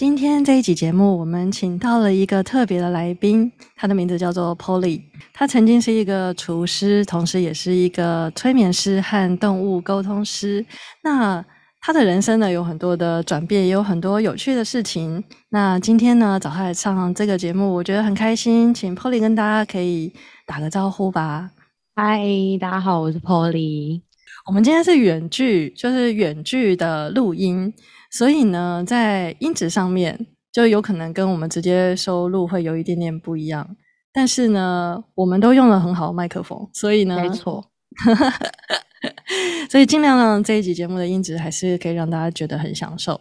今天这一集节目，我们请到了一个特别的来宾，他的名字叫做 Polly。他曾经是一个厨师，同时也是一个催眠师和动物沟通师。那他的人生呢，有很多的转变，也有很多有趣的事情。那今天呢，找他来上这个节目，我觉得很开心。请 Polly 跟大家可以打个招呼吧。嗨，大家好，我是 Polly。我们今天是远距，就是远距的录音。所以呢，在音质上面就有可能跟我们直接收录会有一点点不一样，但是呢，我们都用了很好的麦克风，所以呢，没错，所以尽量让这一集节目的音质还是可以让大家觉得很享受。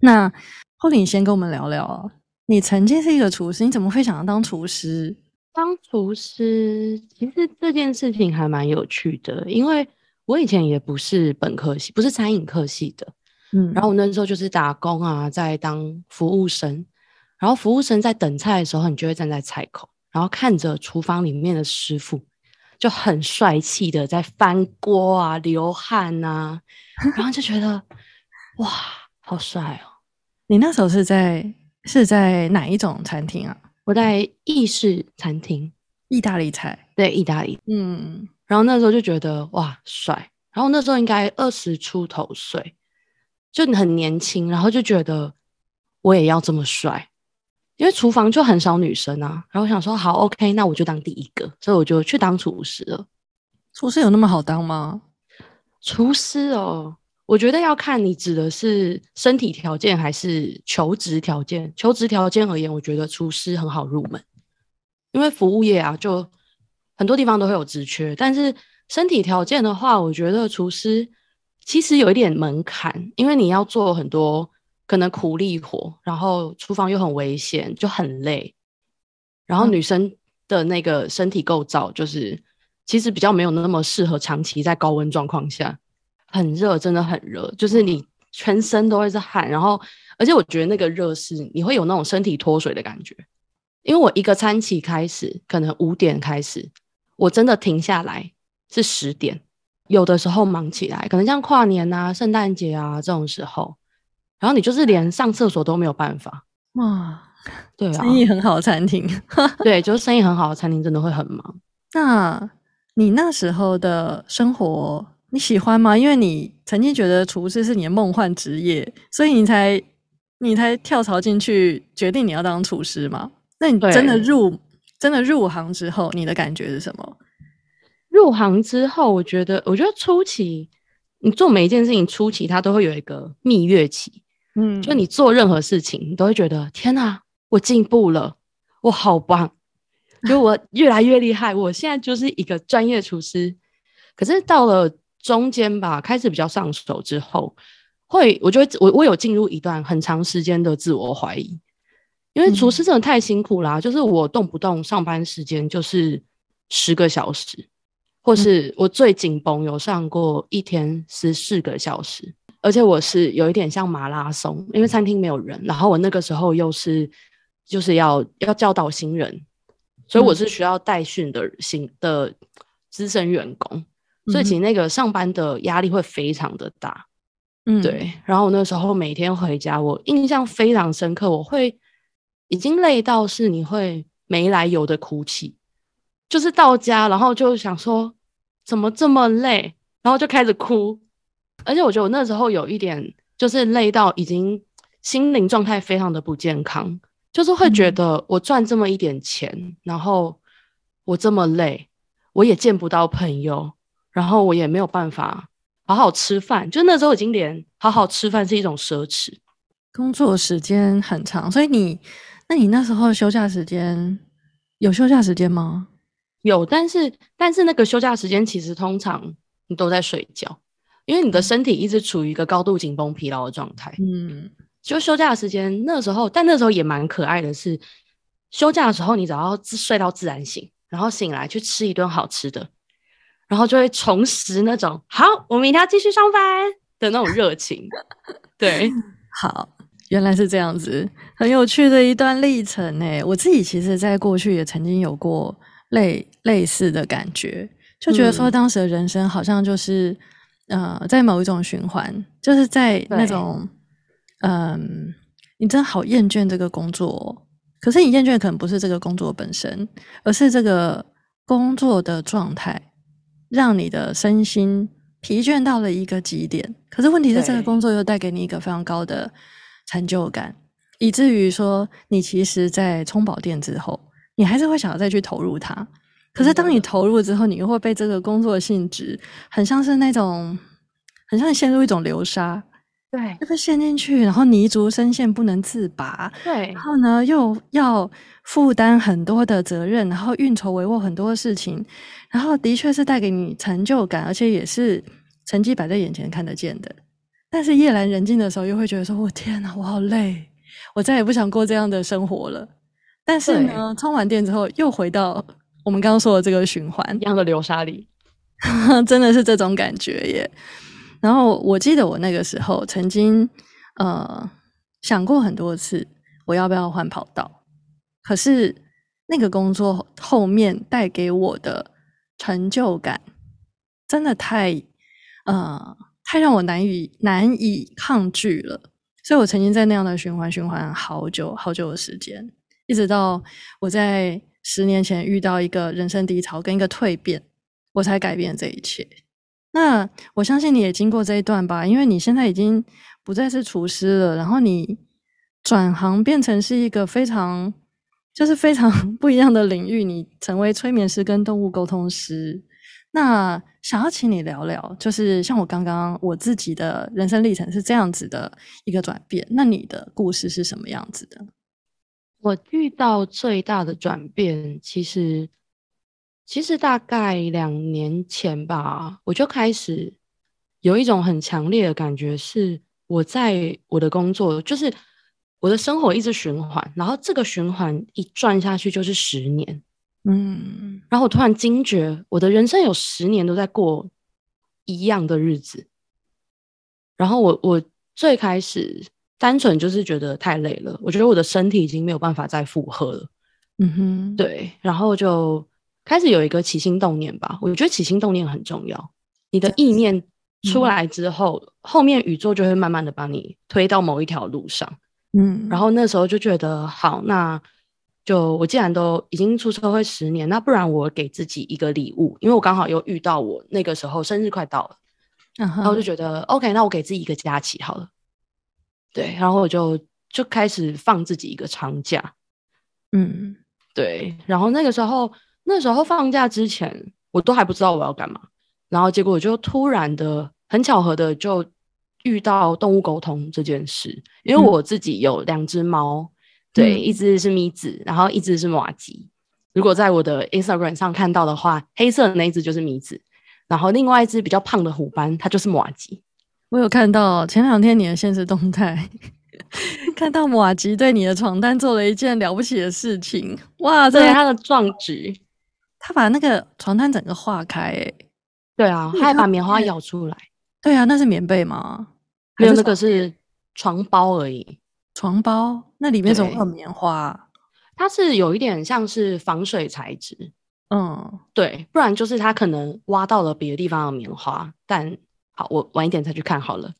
那后你先跟我们聊聊啊，你曾经是一个厨师，你怎么会想要当厨师？当厨师其实这件事情还蛮有趣的，因为我以前也不是本科系，不是餐饮科系的。嗯，然后我那时候就是打工啊，在当服务生。然后服务生在等菜的时候，你就会站在菜口，然后看着厨房里面的师傅就很帅气的在翻锅啊、流汗啊，然后就觉得哇，好帅哦！你那时候是在是在哪一种餐厅啊？我在意式餐厅，意大利菜，对，意大利。嗯，然后那时候就觉得哇，帅。然后那时候应该二十出头岁。就你很年轻，然后就觉得我也要这么帅，因为厨房就很少女生啊。然后想说好，OK，那我就当第一个，所以我就去当厨师了。厨师有那么好当吗？厨师哦，我觉得要看你指的是身体条件还是求职条件。求职条件而言，我觉得厨师很好入门，因为服务业啊，就很多地方都会有职缺。但是身体条件的话，我觉得厨师。其实有一点门槛，因为你要做很多可能苦力活，然后厨房又很危险，就很累。然后女生的那个身体构造，就是其实比较没有那么适合长期在高温状况下，很热，真的很热，就是你全身都会是汗。然后，而且我觉得那个热是你会有那种身体脱水的感觉。因为我一个餐期开始，可能五点开始，我真的停下来是十点。有的时候忙起来，可能像跨年啊、圣诞节啊这种时候，然后你就是连上厕所都没有办法。哇，对啊，生意很好的餐厅，对，就是生意很好的餐厅真的会很忙。那你那时候的生活你喜欢吗？因为你曾经觉得厨师是你的梦幻职业，所以你才你才跳槽进去，决定你要当厨师嘛？那你真的入真的入行之后，你的感觉是什么？入行之后，我觉得，我觉得初期你做每一件事情初期，它都会有一个蜜月期，嗯，就你做任何事情，你都会觉得天哪，我进步了，我好棒，就我 越来越厉害，我现在就是一个专业厨师。可是到了中间吧，开始比较上手之后，会，我觉得我我有进入一段很长时间的自我怀疑，因为厨师真的太辛苦啦，就是我动不动上班时间就是十个小时。或是我最紧绷，有上过一天十四个小时，而且我是有一点像马拉松，因为餐厅没有人，然后我那个时候又是就是要要教导新人，所以我是需要带训的新的资深员工，所以其实那个上班的压力会非常的大，嗯，对。然后我那时候每天回家，我印象非常深刻，我会已经累到是你会没来由的哭泣。就是到家，然后就想说怎么这么累，然后就开始哭。而且我觉得我那时候有一点就是累到已经心灵状态非常的不健康，就是会觉得我赚这么一点钱，然后我这么累，我也见不到朋友，然后我也没有办法好好吃饭。就那时候已经连好好吃饭是一种奢侈。工作时间很长，所以你那你那时候休假时间有休假时间吗？有，但是但是那个休假时间其实通常你都在睡觉，因为你的身体一直处于一个高度紧绷、疲劳的状态。嗯，就休假的时间那时候，但那时候也蛮可爱的是，休假的时候你只要睡到自然醒，然后醒来去吃一顿好吃的，然后就会重拾那种好，我明天要继续上班的那种热情。对，好，原来是这样子，很有趣的一段历程呢。我自己其实在过去也曾经有过类类似的感觉，就觉得说当时的人生好像就是呃，在某一种循环，就是在那种嗯，你真的好厌倦这个工作。可是你厌倦可能不是这个工作本身，而是这个工作的状态，让你的身心疲倦到了一个极点。可是问题是，这个工作又带给你一个非常高的成就感，以至于说，你其实，在充饱电之后，你还是会想要再去投入它。可是当你投入之后，你又会被这个工作性质，很像是那种，很像陷入一种流沙。对，就被陷进去，然后泥足深陷不能自拔。对，然后呢，又要负担很多的责任，然后运筹帷幄很多事情，然后的确是带给你成就感，而且也是成绩摆在眼前看得见的。但是夜阑人静的时候，又会觉得说：“我天哪，我好累，我再也不想过这样的生活了。”但是呢，充完电之后，又回到我们刚刚说的这个循环一样的流沙里，真的是这种感觉耶。然后我记得我那个时候曾经呃想过很多次，我要不要换跑道？可是那个工作后面带给我的成就感，真的太呃太让我难以难以抗拒了。所以我曾经在那样的循环循环好久好久的时间，一直到我在十年前遇到一个人生低潮跟一个蜕变，我才改变这一切。那我相信你也经过这一段吧，因为你现在已经不再是厨师了，然后你转行变成是一个非常就是非常 不一样的领域，你成为催眠师跟动物沟通师。那想要请你聊聊，就是像我刚刚我自己的人生历程是这样子的一个转变，那你的故事是什么样子的？我遇到最大的转变，其实。其实大概两年前吧，我就开始有一种很强烈的感觉，是我在我的工作，就是我的生活一直循环，然后这个循环一转下去就是十年，嗯，然后我突然惊觉，我的人生有十年都在过一样的日子，然后我我最开始单纯就是觉得太累了，我觉得我的身体已经没有办法再负荷了，嗯哼，对，然后就。开始有一个起心动念吧，我觉得起心动念很重要。你的意念出来之后，后面宇宙就会慢慢的把你推到某一条路上。嗯，然后那时候就觉得，好，那就我既然都已经出社会十年，那不然我给自己一个礼物，因为我刚好又遇到我那个时候生日快到了，然后就觉得 OK，那我给自己一个假期好了。对，然后我就就开始放自己一个长假。嗯，对，然后那个时候。那时候放假之前，我都还不知道我要干嘛，然后结果我就突然的、很巧合的就遇到动物沟通这件事。因为我自己有两只猫，对，一只是咪子，然后一只是马吉。如果在我的 Instagram 上看到的话，黑色的那一只就是咪子，然后另外一只比较胖的虎斑，它就是马吉。我有看到前两天你的现实动态，看到马吉对你的床单做了一件了不起的事情，哇，这是他的壮举。他把那个床单整个化开，哎，对啊，他还把棉花咬出来。对啊，那是棉被吗？没有，那个是床包而已。床包那里面怎么有棉花？它是有一点像是防水材质。嗯，对，不然就是它可能挖到了别的地方的棉花。但好，我晚一点再去看好了。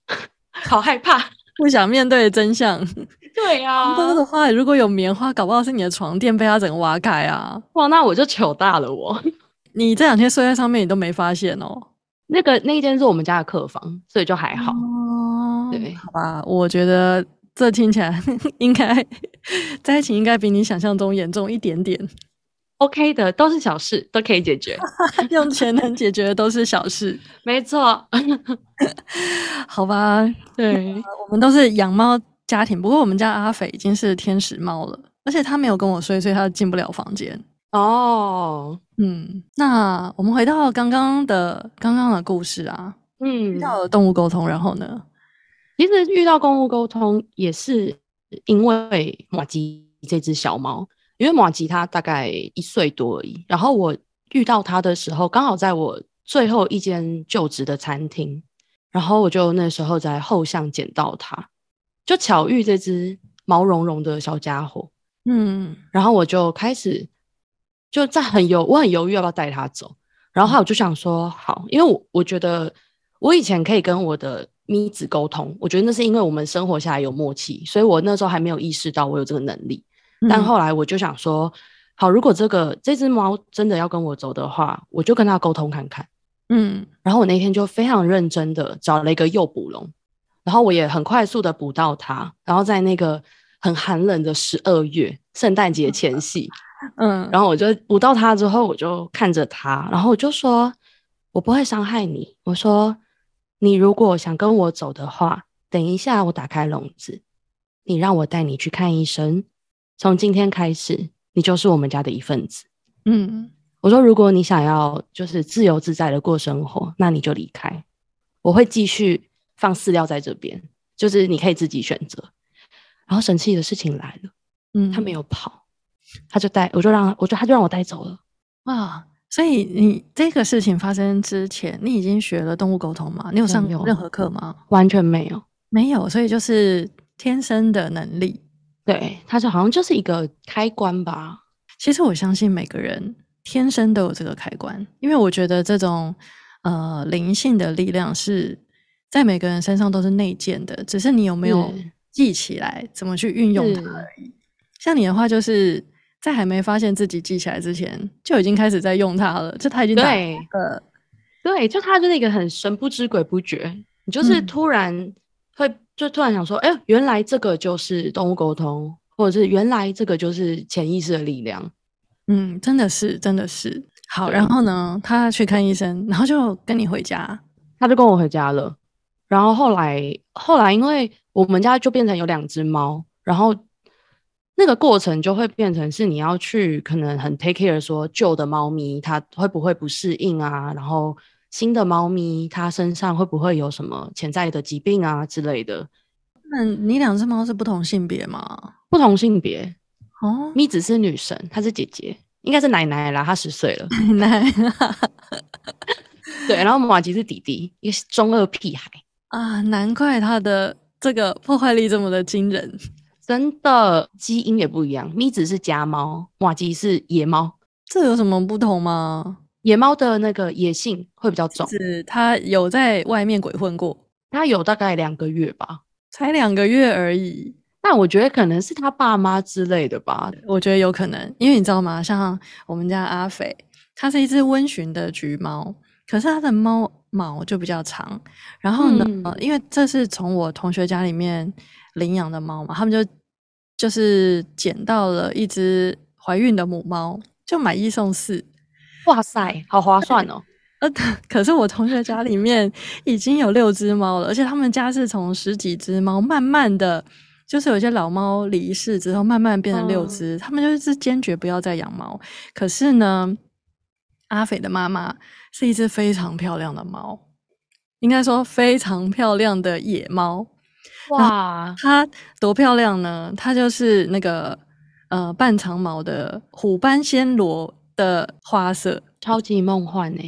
好害怕，不想面对真相。对呀，包的话，如果有棉花，搞不好是你的床垫被它整个挖开啊！哇，那我就糗大了我。你这两天睡在上面，你都没发现哦。那个那一间是我们家的客房，所以就还好。哦，对，好吧，我觉得这听起来应该在一起应该比你想象中严重一点点。OK 的，都是小事，都可以解决。用钱能解决的都是小事，没错。好吧，对，我们都是养猫。家庭不过我们家阿肥已经是天使猫了，而且他没有跟我睡，所以他进不了房间。哦，嗯，那我们回到刚刚的刚刚的故事啊，嗯，遇到动物沟通，然后呢，其实遇到动物沟通也是因为马吉这只小猫，因为马吉他大概一岁多而已。然后我遇到他的时候，刚好在我最后一间就职的餐厅，然后我就那时候在后巷捡到他，就巧遇这只毛茸茸的小家伙。嗯，然后我就开始就在很犹，我很犹豫要不要带他走。然后我就想说好，因为我我觉得我以前可以跟我的咪子沟通，我觉得那是因为我们生活下来有默契，所以我那时候还没有意识到我有这个能力。但后来我就想说，好，如果这个这只猫真的要跟我走的话，我就跟它沟通看看。嗯，然后我那天就非常认真的找了一个诱捕笼，然后我也很快速的捕到它，然后在那个很寒冷的十二月，圣诞节前夕。嗯，然后我就捕到它之后，我就看着它，然后我就说：“我不会伤害你。”我说：“你如果想跟我走的话，等一下我打开笼子，你让我带你去看医生。从今天开始，你就是我们家的一份子。”嗯，我说：“如果你想要就是自由自在的过生活，那你就离开，我会继续放饲料在这边，就是你可以自己选择。”然后神奇的事情来了，嗯，他没有跑。他就带，我就让，我就他就让我带走了哇！所以你这个事情发生之前，你已经学了动物沟通吗？你有上任何课吗？完全没有，没有。所以就是天生的能力，对，它就好像就是一个开关吧。其实我相信每个人天生都有这个开关，因为我觉得这种呃灵性的力量是在每个人身上都是内建的，只是你有没有记起来，怎么去运用它而已。像你的话，就是。在还没发现自己记起来之前，就已经开始在用它了。就它已经对，呃，对，就它就是一个很神不知鬼不觉，你就是突然会就突然想说，哎，原来这个就是动物沟通，或者是原来这个就是潜意识的力量。嗯，真的是，真的是。好，然后呢，他去看医生，然后就跟你回家，他就跟我回家了。然后后来，后来因为我们家就变成有两只猫，然后。那个过程就会变成是你要去可能很 take care 说旧的猫咪它会不会不适应啊，然后新的猫咪它身上会不会有什么潜在的疾病啊之类的。那你两只猫是不同性别吗？不同性别哦，咪子是女神，她是姐姐，应该是奶奶啦，她十岁了。奶奶，对，然后马吉是弟弟，一个中二屁孩啊，难怪他的这个破坏力这么的惊人。真的基因也不一样，咪子是家猫，瓦吉是野猫，这有什么不同吗？野猫的那个野性会比较重，是它有在外面鬼混过，它有大概两个月吧，才两个月而已。但我觉得可能是他爸妈之类的吧，我觉得有可能，因为你知道吗？像我们家阿肥，它是一只温驯的橘猫，可是它的猫毛就比较长，然后呢，因为这是从我同学家里面领养的猫嘛，他们就。就是捡到了一只怀孕的母猫，就买一送四，哇塞，好划算哦！呃，可是我同学家里面已经有六只猫了，而且他们家是从十几只猫慢慢的，就是有些老猫离世之后，慢慢变成六只。他们就是坚决不要再养猫。可是呢，阿斐的妈妈是一只非常漂亮的猫，应该说非常漂亮的野猫。哇，它多漂亮呢！它就是那个呃半长毛的虎斑暹罗的花色，超级梦幻呢。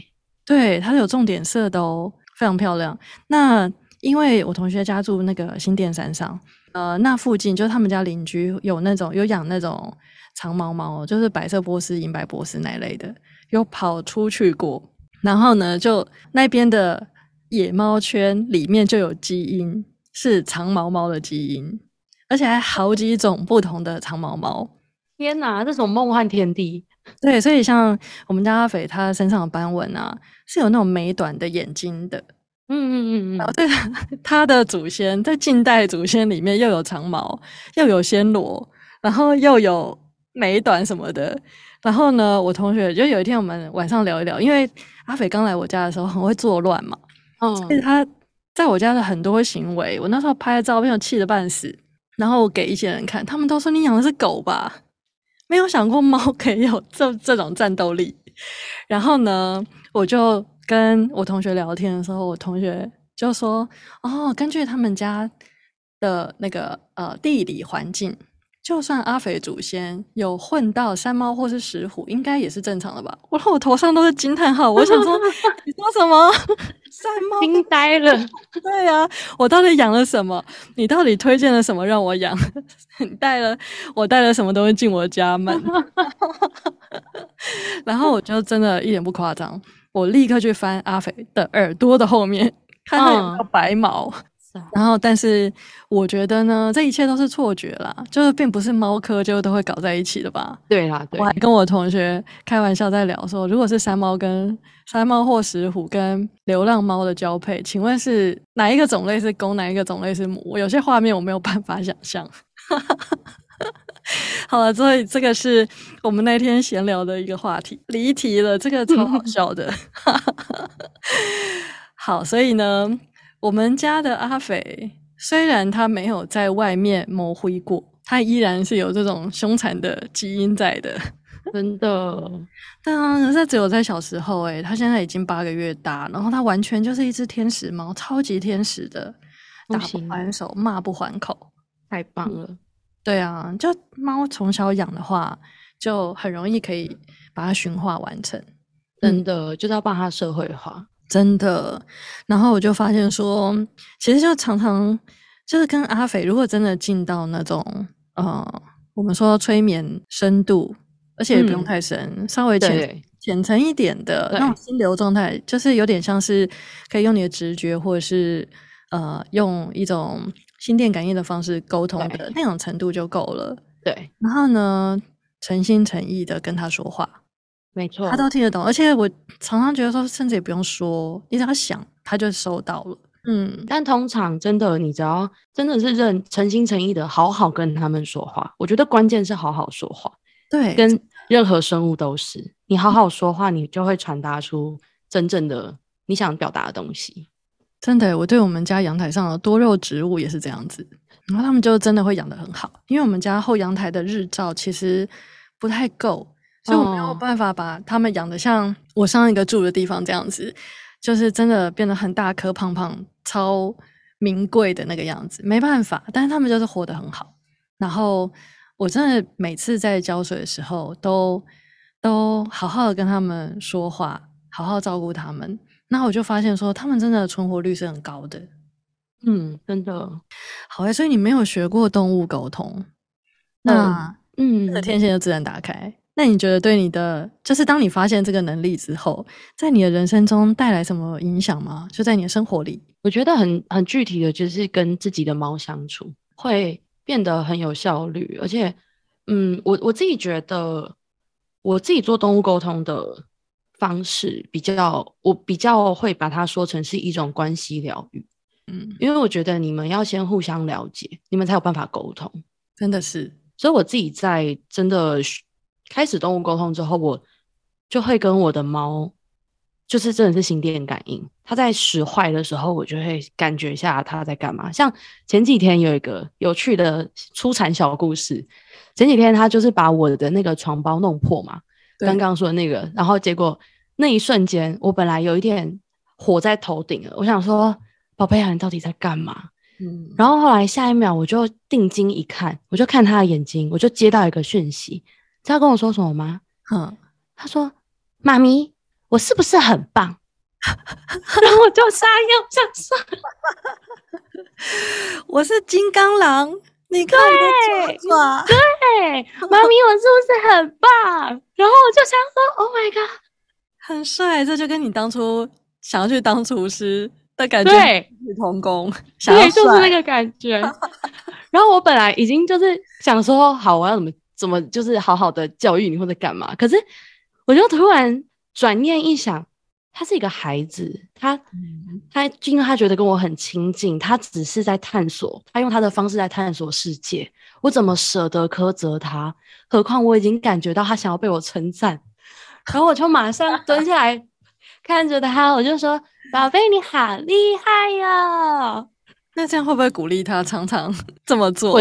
对，它是有重点色的哦，非常漂亮。那因为我同学家住那个新店山上，呃，那附近就是他们家邻居有那种有养那种长毛猫，就是白色波斯、银白波斯那类的，有跑出去过。然后呢，就那边的野猫圈里面就有基因。是长毛猫的基因，而且还好几种不同的长毛猫。天哪，这种梦幻天地！对，所以像我们家阿肥，他身上的斑纹啊，是有那种美短的眼睛的。嗯嗯嗯嗯。然后对，他的祖先在近代祖先里面又有长毛，又有暹罗，然后又有美短什么的。然后呢，我同学就有一天我们晚上聊一聊，因为阿肥刚来我家的时候很会作乱嘛，嗯，所以他。在我家的很多行为，我那时候拍的照片，我气得半死，然后我给一些人看，他们都说你养的是狗吧，没有想过猫可以有这这种战斗力。然后呢，我就跟我同学聊天的时候，我同学就说：“哦，根据他们家的那个呃地理环境，就算阿肥祖先有混到山猫或是石虎，应该也是正常的吧？我我头上都是惊叹号，我想说 你说什么？山猫惊呆了。对呀，我到底养了什么？你到底推荐了什么让我养？你带了我带了什么东西进我家门？然后我就真的一点不夸张，我立刻去翻阿肥的耳朵的后面，看到有没有白毛。然后，但是我觉得呢，这一切都是错觉啦，就是并不是猫科就都会搞在一起的吧？对啦，我还跟我同学开玩笑在聊说，如果是山猫跟山猫或石虎跟流浪猫的交配，请问是哪一个种类是公，哪一个种类是母？有些画面我没有办法想象。好了，所以这个是我们那天闲聊的一个话题，离题了，这个超好笑的。好，所以呢。我们家的阿肥，虽然他没有在外面谋灰过，他依然是有这种凶残的基因在的，真的。但啊，这只有在小时候哎，他现在已经八个月大，然后他完全就是一只天使猫，超级天使的，打不还手，骂不还口，太棒了。对啊，就猫从小养的话，就很容易可以把它驯化完成，真的就是要把它社会化。真的，然后我就发现说，其实就常常就是跟阿肥，如果真的进到那种呃，我们说催眠深度，而且也不用太深，稍微浅浅层一点的那种心流状态，就是有点像是可以用你的直觉，或者是呃，用一种心电感应的方式沟通的那种程度就够了。对，然后呢，诚心诚意的跟他说话。没错，他都听得懂，而且我常常觉得说，甚至也不用说，你只要想，他就收到了。嗯，但通常真的，你只要真的是认诚心诚意的好好跟他们说话，我觉得关键是好好说话。对，跟任何生物都是，你好好说话，你就会传达出真正的你想表达的东西。真的，我对我们家阳台上的多肉植物也是这样子，然后他们就真的会养得很好，因为我们家后阳台的日照其实不太够。所以我没有办法把他们养的像我上一个住的地方这样子，就是真的变得很大颗、胖胖、超名贵的那个样子，没办法。但是他们就是活得很好。然后我真的每次在浇水的时候，都都好好的跟他们说话，好好照顾他们。那我就发现说，他们真的存活率是很高的。嗯，真的好诶。所以你没有学过动物沟通，那嗯，那天线就自然打开。那你觉得对你的，就是当你发现这个能力之后，在你的人生中带来什么影响吗？就在你的生活里，我觉得很很具体的就是跟自己的猫相处会变得很有效率，而且，嗯，我我自己觉得，我自己做动物沟通的方式比较，我比较会把它说成是一种关系疗愈，嗯，因为我觉得你们要先互相了解，你们才有办法沟通，真的是，所以我自己在真的。开始动物沟通之后，我就会跟我的猫，就是真的是心电感应。它在使坏的时候，我就会感觉一下它在干嘛。像前几天有一个有趣的出产小故事，前几天它就是把我的那个床包弄破嘛，刚刚说的那个，然后结果那一瞬间，我本来有一点火在头顶了，我想说，宝贝啊，你到底在干嘛？嗯，然后后来下一秒我就定睛一看，我就看他的眼睛，我就接到一个讯息。知道跟我说什么吗？嗯，他说：“妈咪，我是不是很棒？” 然后我就傻眼，想说：“我是金刚狼，你看我的爪爪。”对，妈咪，我是不是很棒？然后我就想说：“Oh my god，很帅！”这就跟你当初想要去当厨师的感觉对，同工，对，就是那个感觉。然后我本来已经就是想说：“好，我要怎么？”怎么就是好好的教育你或者干嘛？可是我就突然转念一想，他是一个孩子，他他因为他觉得跟我很亲近，他只是在探索，他用他的方式在探索世界。我怎么舍得苛责他？何况我已经感觉到他想要被我称赞，然后我就马上蹲下来 看着他，我就说：“宝贝，你好厉害呀！”那这样会不会鼓励他常常这么做？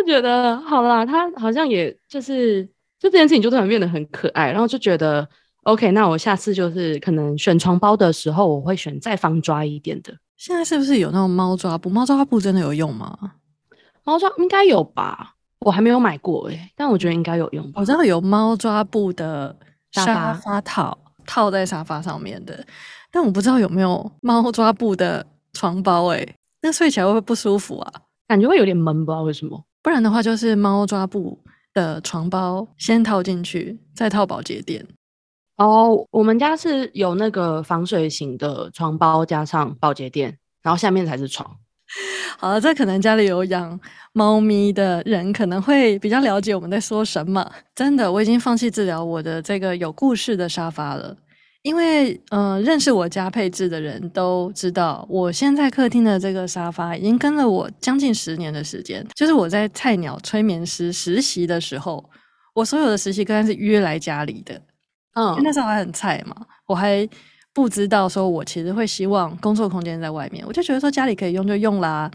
就觉得好啦，他好像也就是就这件事情就突然变得很可爱，然后就觉得 OK，那我下次就是可能选床包的时候，我会选再方抓一点的。现在是不是有那种猫抓布？猫抓布真的有用吗？猫抓应该有吧？我还没有买过哎，但我觉得应该有用。我知道有猫抓布的沙发套套在沙发上面的，但我不知道有没有猫抓布的床包哎，那睡起来会不会不舒服啊？感觉会有点闷，不知道为什么。不然的话，就是猫抓布的床包先套进去，再套保洁垫。哦，我们家是有那个防水型的床包，加上保洁垫，然后下面才是床。好了，这可能家里有养猫咪的人可能会比较了解我们在说什么。真的，我已经放弃治疗我的这个有故事的沙发了，因为嗯，认识我家配置的人都知道，我现在客厅的这个沙发已经跟了我将近十年的时间。就是我在菜鸟催眠师实习的时候，我所有的实习个案是约来家里的，嗯，那时候还很菜嘛，我还。不知道说，我其实会希望工作空间在外面，我就觉得说家里可以用就用啦。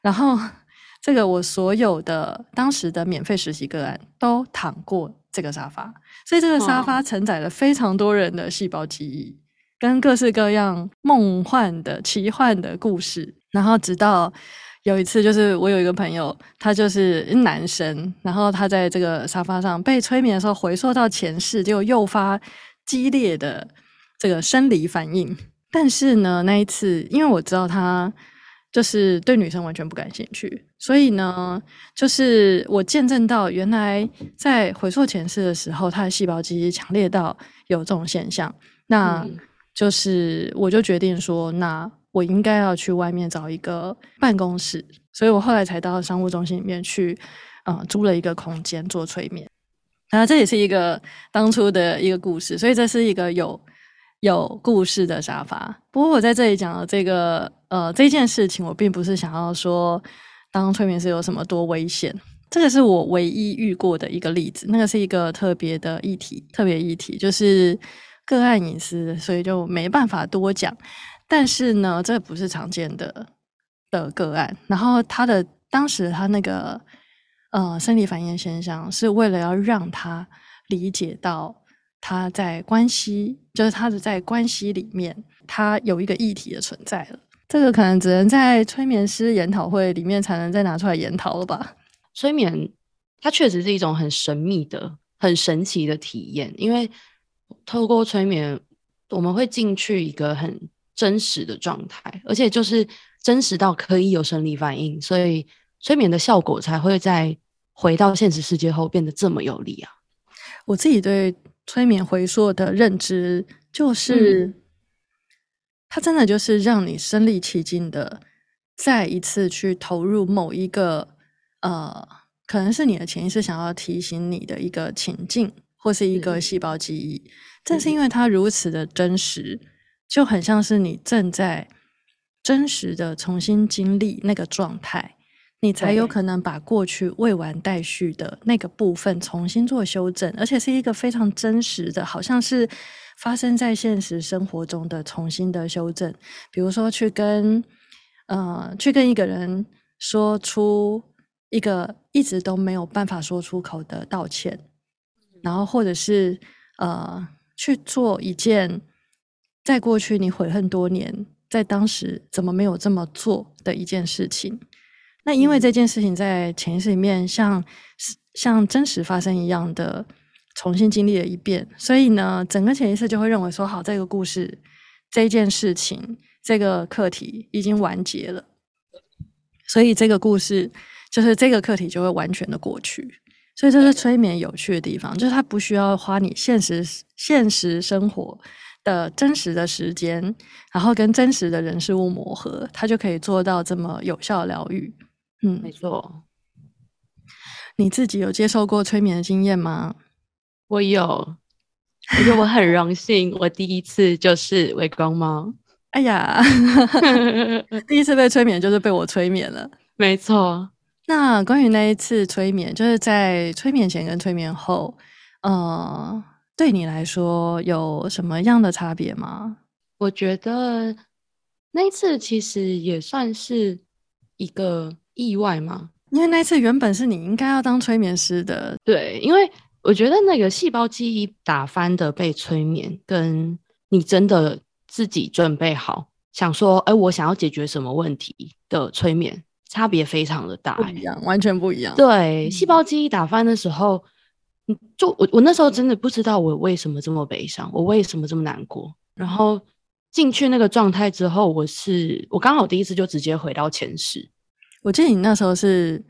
然后 这个我所有的当时的免费实习个案都躺过这个沙发，所以这个沙发承载了非常多人的细胞记忆，跟各式各样梦幻的奇幻的故事。然后直到有一次，就是我有一个朋友，他就是男生，然后他在这个沙发上被催眠的时候，回溯到前世，就诱发激烈的。这个生理反应，但是呢，那一次，因为我知道他就是对女生完全不感兴趣，所以呢，就是我见证到原来在回溯前世的时候，他的细胞记忆强烈到有这种现象，那就是我就决定说，那我应该要去外面找一个办公室，所以我后来才到商务中心里面去，呃，租了一个空间做催眠，然后这也是一个当初的一个故事，所以这是一个有。有故事的沙发。不过我在这里讲的这个呃这件事情，我并不是想要说当催眠师有什么多危险。这个是我唯一遇过的一个例子，那个是一个特别的议题，特别议题就是个案隐私，所以就没办法多讲。但是呢，这不是常见的的个案。然后他的当时他那个呃生理反应现象，是为了要让他理解到。他在关系，就是他的在关系里面，他有一个议题的存在了。这个可能只能在催眠师研讨会里面才能再拿出来研讨了吧？催眠它确实是一种很神秘的、很神奇的体验，因为透过催眠，我们会进去一个很真实的状态，而且就是真实到可以有生理反应，所以催眠的效果才会在回到现实世界后变得这么有力啊！我自己对。催眠回溯的认知，就是它真的就是让你身临其境的再一次去投入某一个呃，可能是你的潜意识想要提醒你的一个情境，或是一个细胞记忆。正是因为它如此的真实，就很像是你正在真实的重新经历那个状态。你才有可能把过去未完待续的那个部分重新做修正，而且是一个非常真实的，好像是发生在现实生活中的重新的修正。比如说，去跟呃，去跟一个人说出一个一直都没有办法说出口的道歉，然后或者是呃，去做一件在过去你悔恨多年，在当时怎么没有这么做的一件事情。那因为这件事情在潜意识里面像像真实发生一样的重新经历了一遍，所以呢，整个潜意识就会认为说，好，这个故事、这件事情、这个课题已经完结了，所以这个故事就是这个课题就会完全的过去。所以这是催眠有趣的地方，就是它不需要花你现实现实生活的真实的时间，然后跟真实的人事物磨合，它就可以做到这么有效疗愈。嗯，没错。你自己有接受过催眠的经验吗？我有，而且我很荣幸，我第一次就是微光猫。哎呀，第一次被催眠就是被我催眠了。没错。那关于那一次催眠，就是在催眠前跟催眠后，呃，对你来说有什么样的差别吗？我觉得那一次其实也算是一个。意外吗？因为那次原本是你应该要当催眠师的，对，因为我觉得那个细胞记忆打翻的被催眠，跟你真的自己准备好想说，哎，我想要解决什么问题的催眠，差别非常的大，不一样，完全不一样。对，细胞记忆打翻的时候，就我我那时候真的不知道我为什么这么悲伤，我为什么这么难过。然后进去那个状态之后，我是我刚好第一次就直接回到前世。我记得你那时候是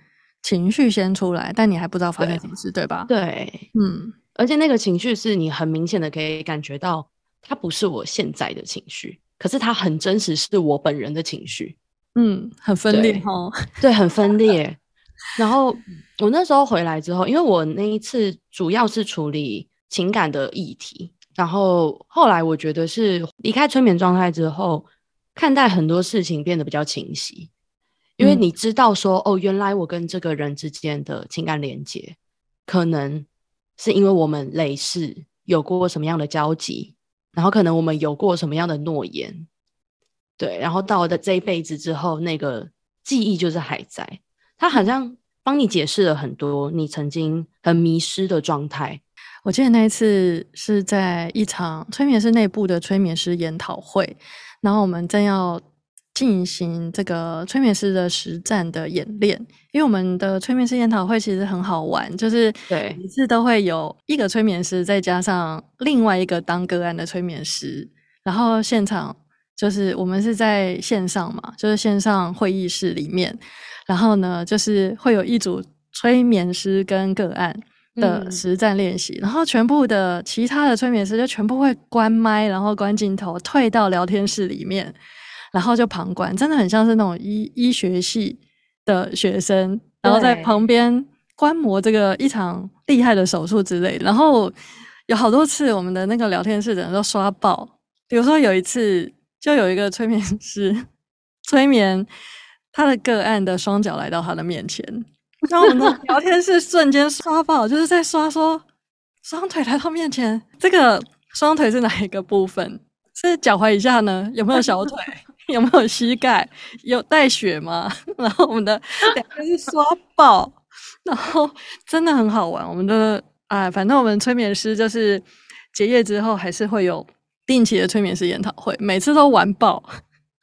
情绪先出来，但你还不知道发生什么事，对吧？对，嗯，而且那个情绪是你很明显的可以感觉到，它不是我现在的情绪，可是它很真实，是我本人的情绪。嗯，很分裂哦，对，很分裂。然后我那时候回来之后，因为我那一次主要是处理情感的议题，然后后来我觉得是离开催眠状态之后，看待很多事情变得比较清晰，因为你知道说，哦，原来我跟这个人之间的情感连接，可能是因为我们累世有过什么样的交集，然后可能我们有过什么样的诺言。对，然后到了这一辈子之后，那个记忆就是还在。他好像帮你解释了很多你曾经很迷失的状态。我记得那一次是在一场催眠师内部的催眠师研讨会，然后我们正要进行这个催眠师的实战的演练。因为我们的催眠师研讨会其实很好玩，就是对每次都会有一个催眠师，再加上另外一个当个案的催眠师，然后现场。就是我们是在线上嘛，就是线上会议室里面，然后呢，就是会有一组催眠师跟个案的实战练习，然后全部的其他的催眠师就全部会关麦，然后关镜头，退到聊天室里面，然后就旁观，真的很像是那种医医学系的学生，然后在旁边观摩这个一场厉害的手术之类，然后有好多次我们的那个聊天室的人都刷爆，比如说有一次。就有一个催眠师催眠他的个案的双脚来到他的面前，然后我们的 聊天室瞬间刷爆，就是在刷说双腿来到面前，这个双腿是哪一个部分？是脚踝以下呢？有没有小腿？有没有膝盖？有带血吗？然后我们的两个是刷爆，然后真的很好玩。我们的哎，反正我们催眠师就是结业之后还是会有。定期的催眠师研讨会，每次都玩爆。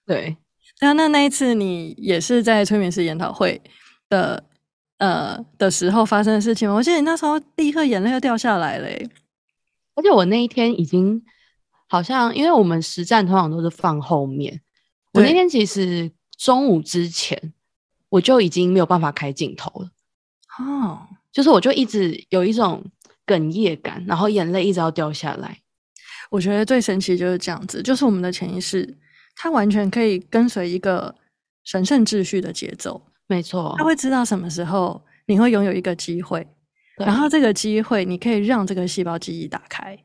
对，那那那一次你也是在催眠师研讨会的呃的时候发生的事情吗？我记得你那时候立刻眼泪就掉下来了。而且我那一天已经好像，因为我们实战通常都是放后面，我那天其实中午之前我就已经没有办法开镜头了。哦，就是我就一直有一种哽咽感，然后眼泪一直要掉下来。我觉得最神奇就是这样子，就是我们的潜意识，它完全可以跟随一个神圣秩序的节奏。没错，他会知道什么时候你会拥有一个机会，然后这个机会你可以让这个细胞记忆打开。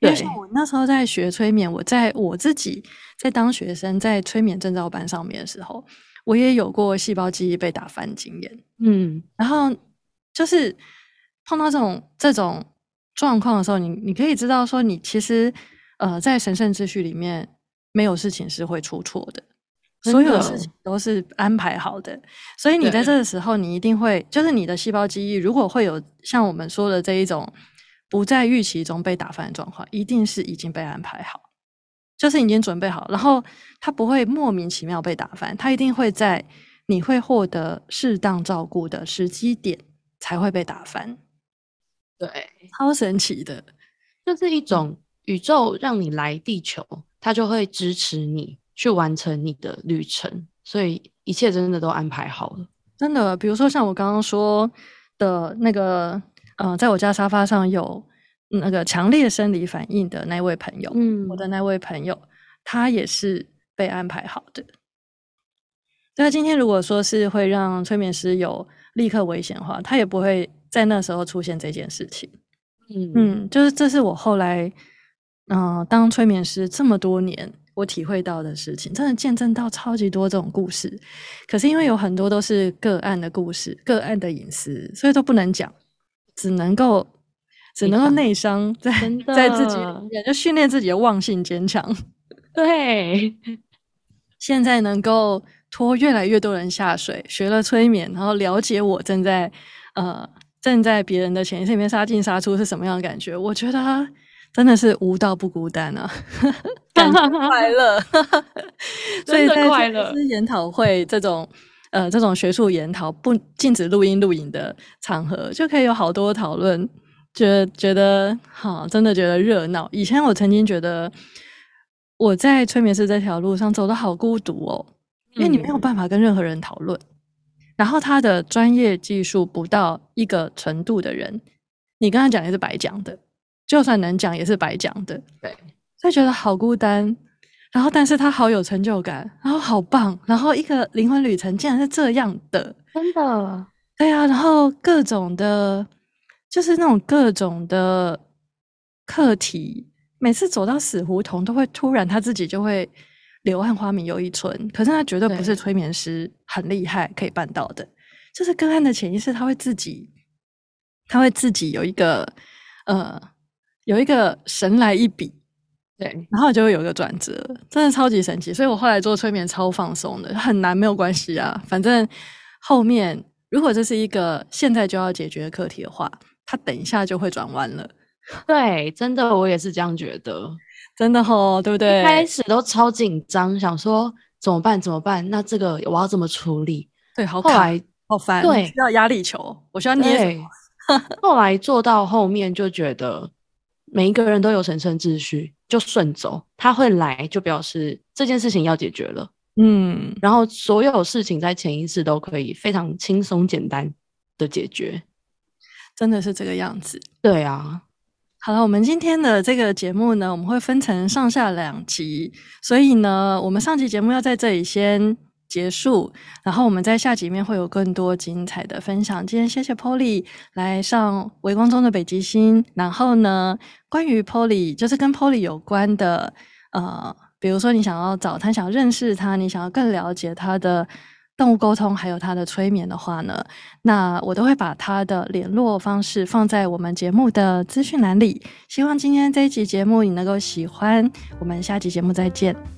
因为像我那时候在学催眠，我在我自己在当学生在催眠证照班上面的时候，我也有过细胞记忆被打翻经验。嗯，然后就是碰到这种这种。状况的时候，你你可以知道说，你其实呃，在神圣秩序里面，没有事情是会出错的，所有的事情都是安排好的。所以你在这个时候，你一定会，就是你的细胞记忆如果会有像我们说的这一种不在预期中被打翻的状况，一定是已经被安排好，就是已经准备好，然后他不会莫名其妙被打翻，他一定会在你会获得适当照顾的时机点才会被打翻。对，超神奇的，就是一种宇宙让你来地球，它就会支持你去完成你的旅程，所以一切真的都安排好了。真的，比如说像我刚刚说的那个，呃，在我家沙发上有那个强烈生理反应的那位朋友，嗯，我的那位朋友，他也是被安排好的。那今天如果说是会让催眠师有立刻危险的话，他也不会。在那时候出现这件事情，嗯嗯，就是这是我后来，嗯，当催眠师这么多年，我体会到的事情，真的见证到超级多这种故事。可是因为有很多都是个案的故事，个案的隐私，所以都不能讲，只能够只能够内伤，在 在自己里面就训练自己的忘性坚强。对，现在能够拖越来越多人下水，学了催眠，然后了解我正在呃。正在别人的潜意识里面杀进杀出是什么样的感觉？我觉得真的是无道不孤单啊，感觉快乐，所以在是研讨会这种呃这种学术研讨不禁止录音录影的场合，就可以有好多讨论，觉得觉得好，真的觉得热闹。以前我曾经觉得我在催眠师这条路上走的好孤独哦，因为你没有办法跟任何人讨论，然后他的专业技术不到一个程度的人，你跟他讲也是白讲的，就算能讲也是白讲的，对，所以觉得好孤单。然后，但是他好有成就感，然后好棒，然后一个灵魂旅程竟然是这样的，真的，对啊，然后各种的，就是那种各种的课题，每次走到死胡同，都会突然他自己就会柳暗花明又一村。可是他绝对不是催眠师很厉害可以办到的，就是个案的潜意识，他会自己，他会自己有一个呃，有一个神来一笔。对，然后就会有一个转折，真的超级神奇。所以我后来做催眠超放松的，很难没有关系啊。反正后面如果这是一个现在就要解决的课题的话，它等一下就会转弯了。对，真的我也是这样觉得，真的吼，对不对？开始都超紧张，想说怎么办？怎么办？那这个我要怎么处理？对，好后来好烦，对，需要压力球，我需要捏。后来做到后面就觉得每一个人都有神圣秩序。就顺走，他会来，就表示这件事情要解决了。嗯，然后所有事情在潜意识都可以非常轻松简单的解决，真的是这个样子。对啊，好了，我们今天的这个节目呢，我们会分成上下两集，所以呢，我们上期节目要在这里先。结束，然后我们在下集面会有更多精彩的分享。今天谢谢 Polly 来上微光中的北极星。然后呢，关于 Polly，就是跟 Polly 有关的，呃，比如说你想要找他，想认识他，你想要更了解他的动物沟通，还有他的催眠的话呢，那我都会把他的联络方式放在我们节目的资讯栏里。希望今天这一集节目你能够喜欢。我们下集节目再见。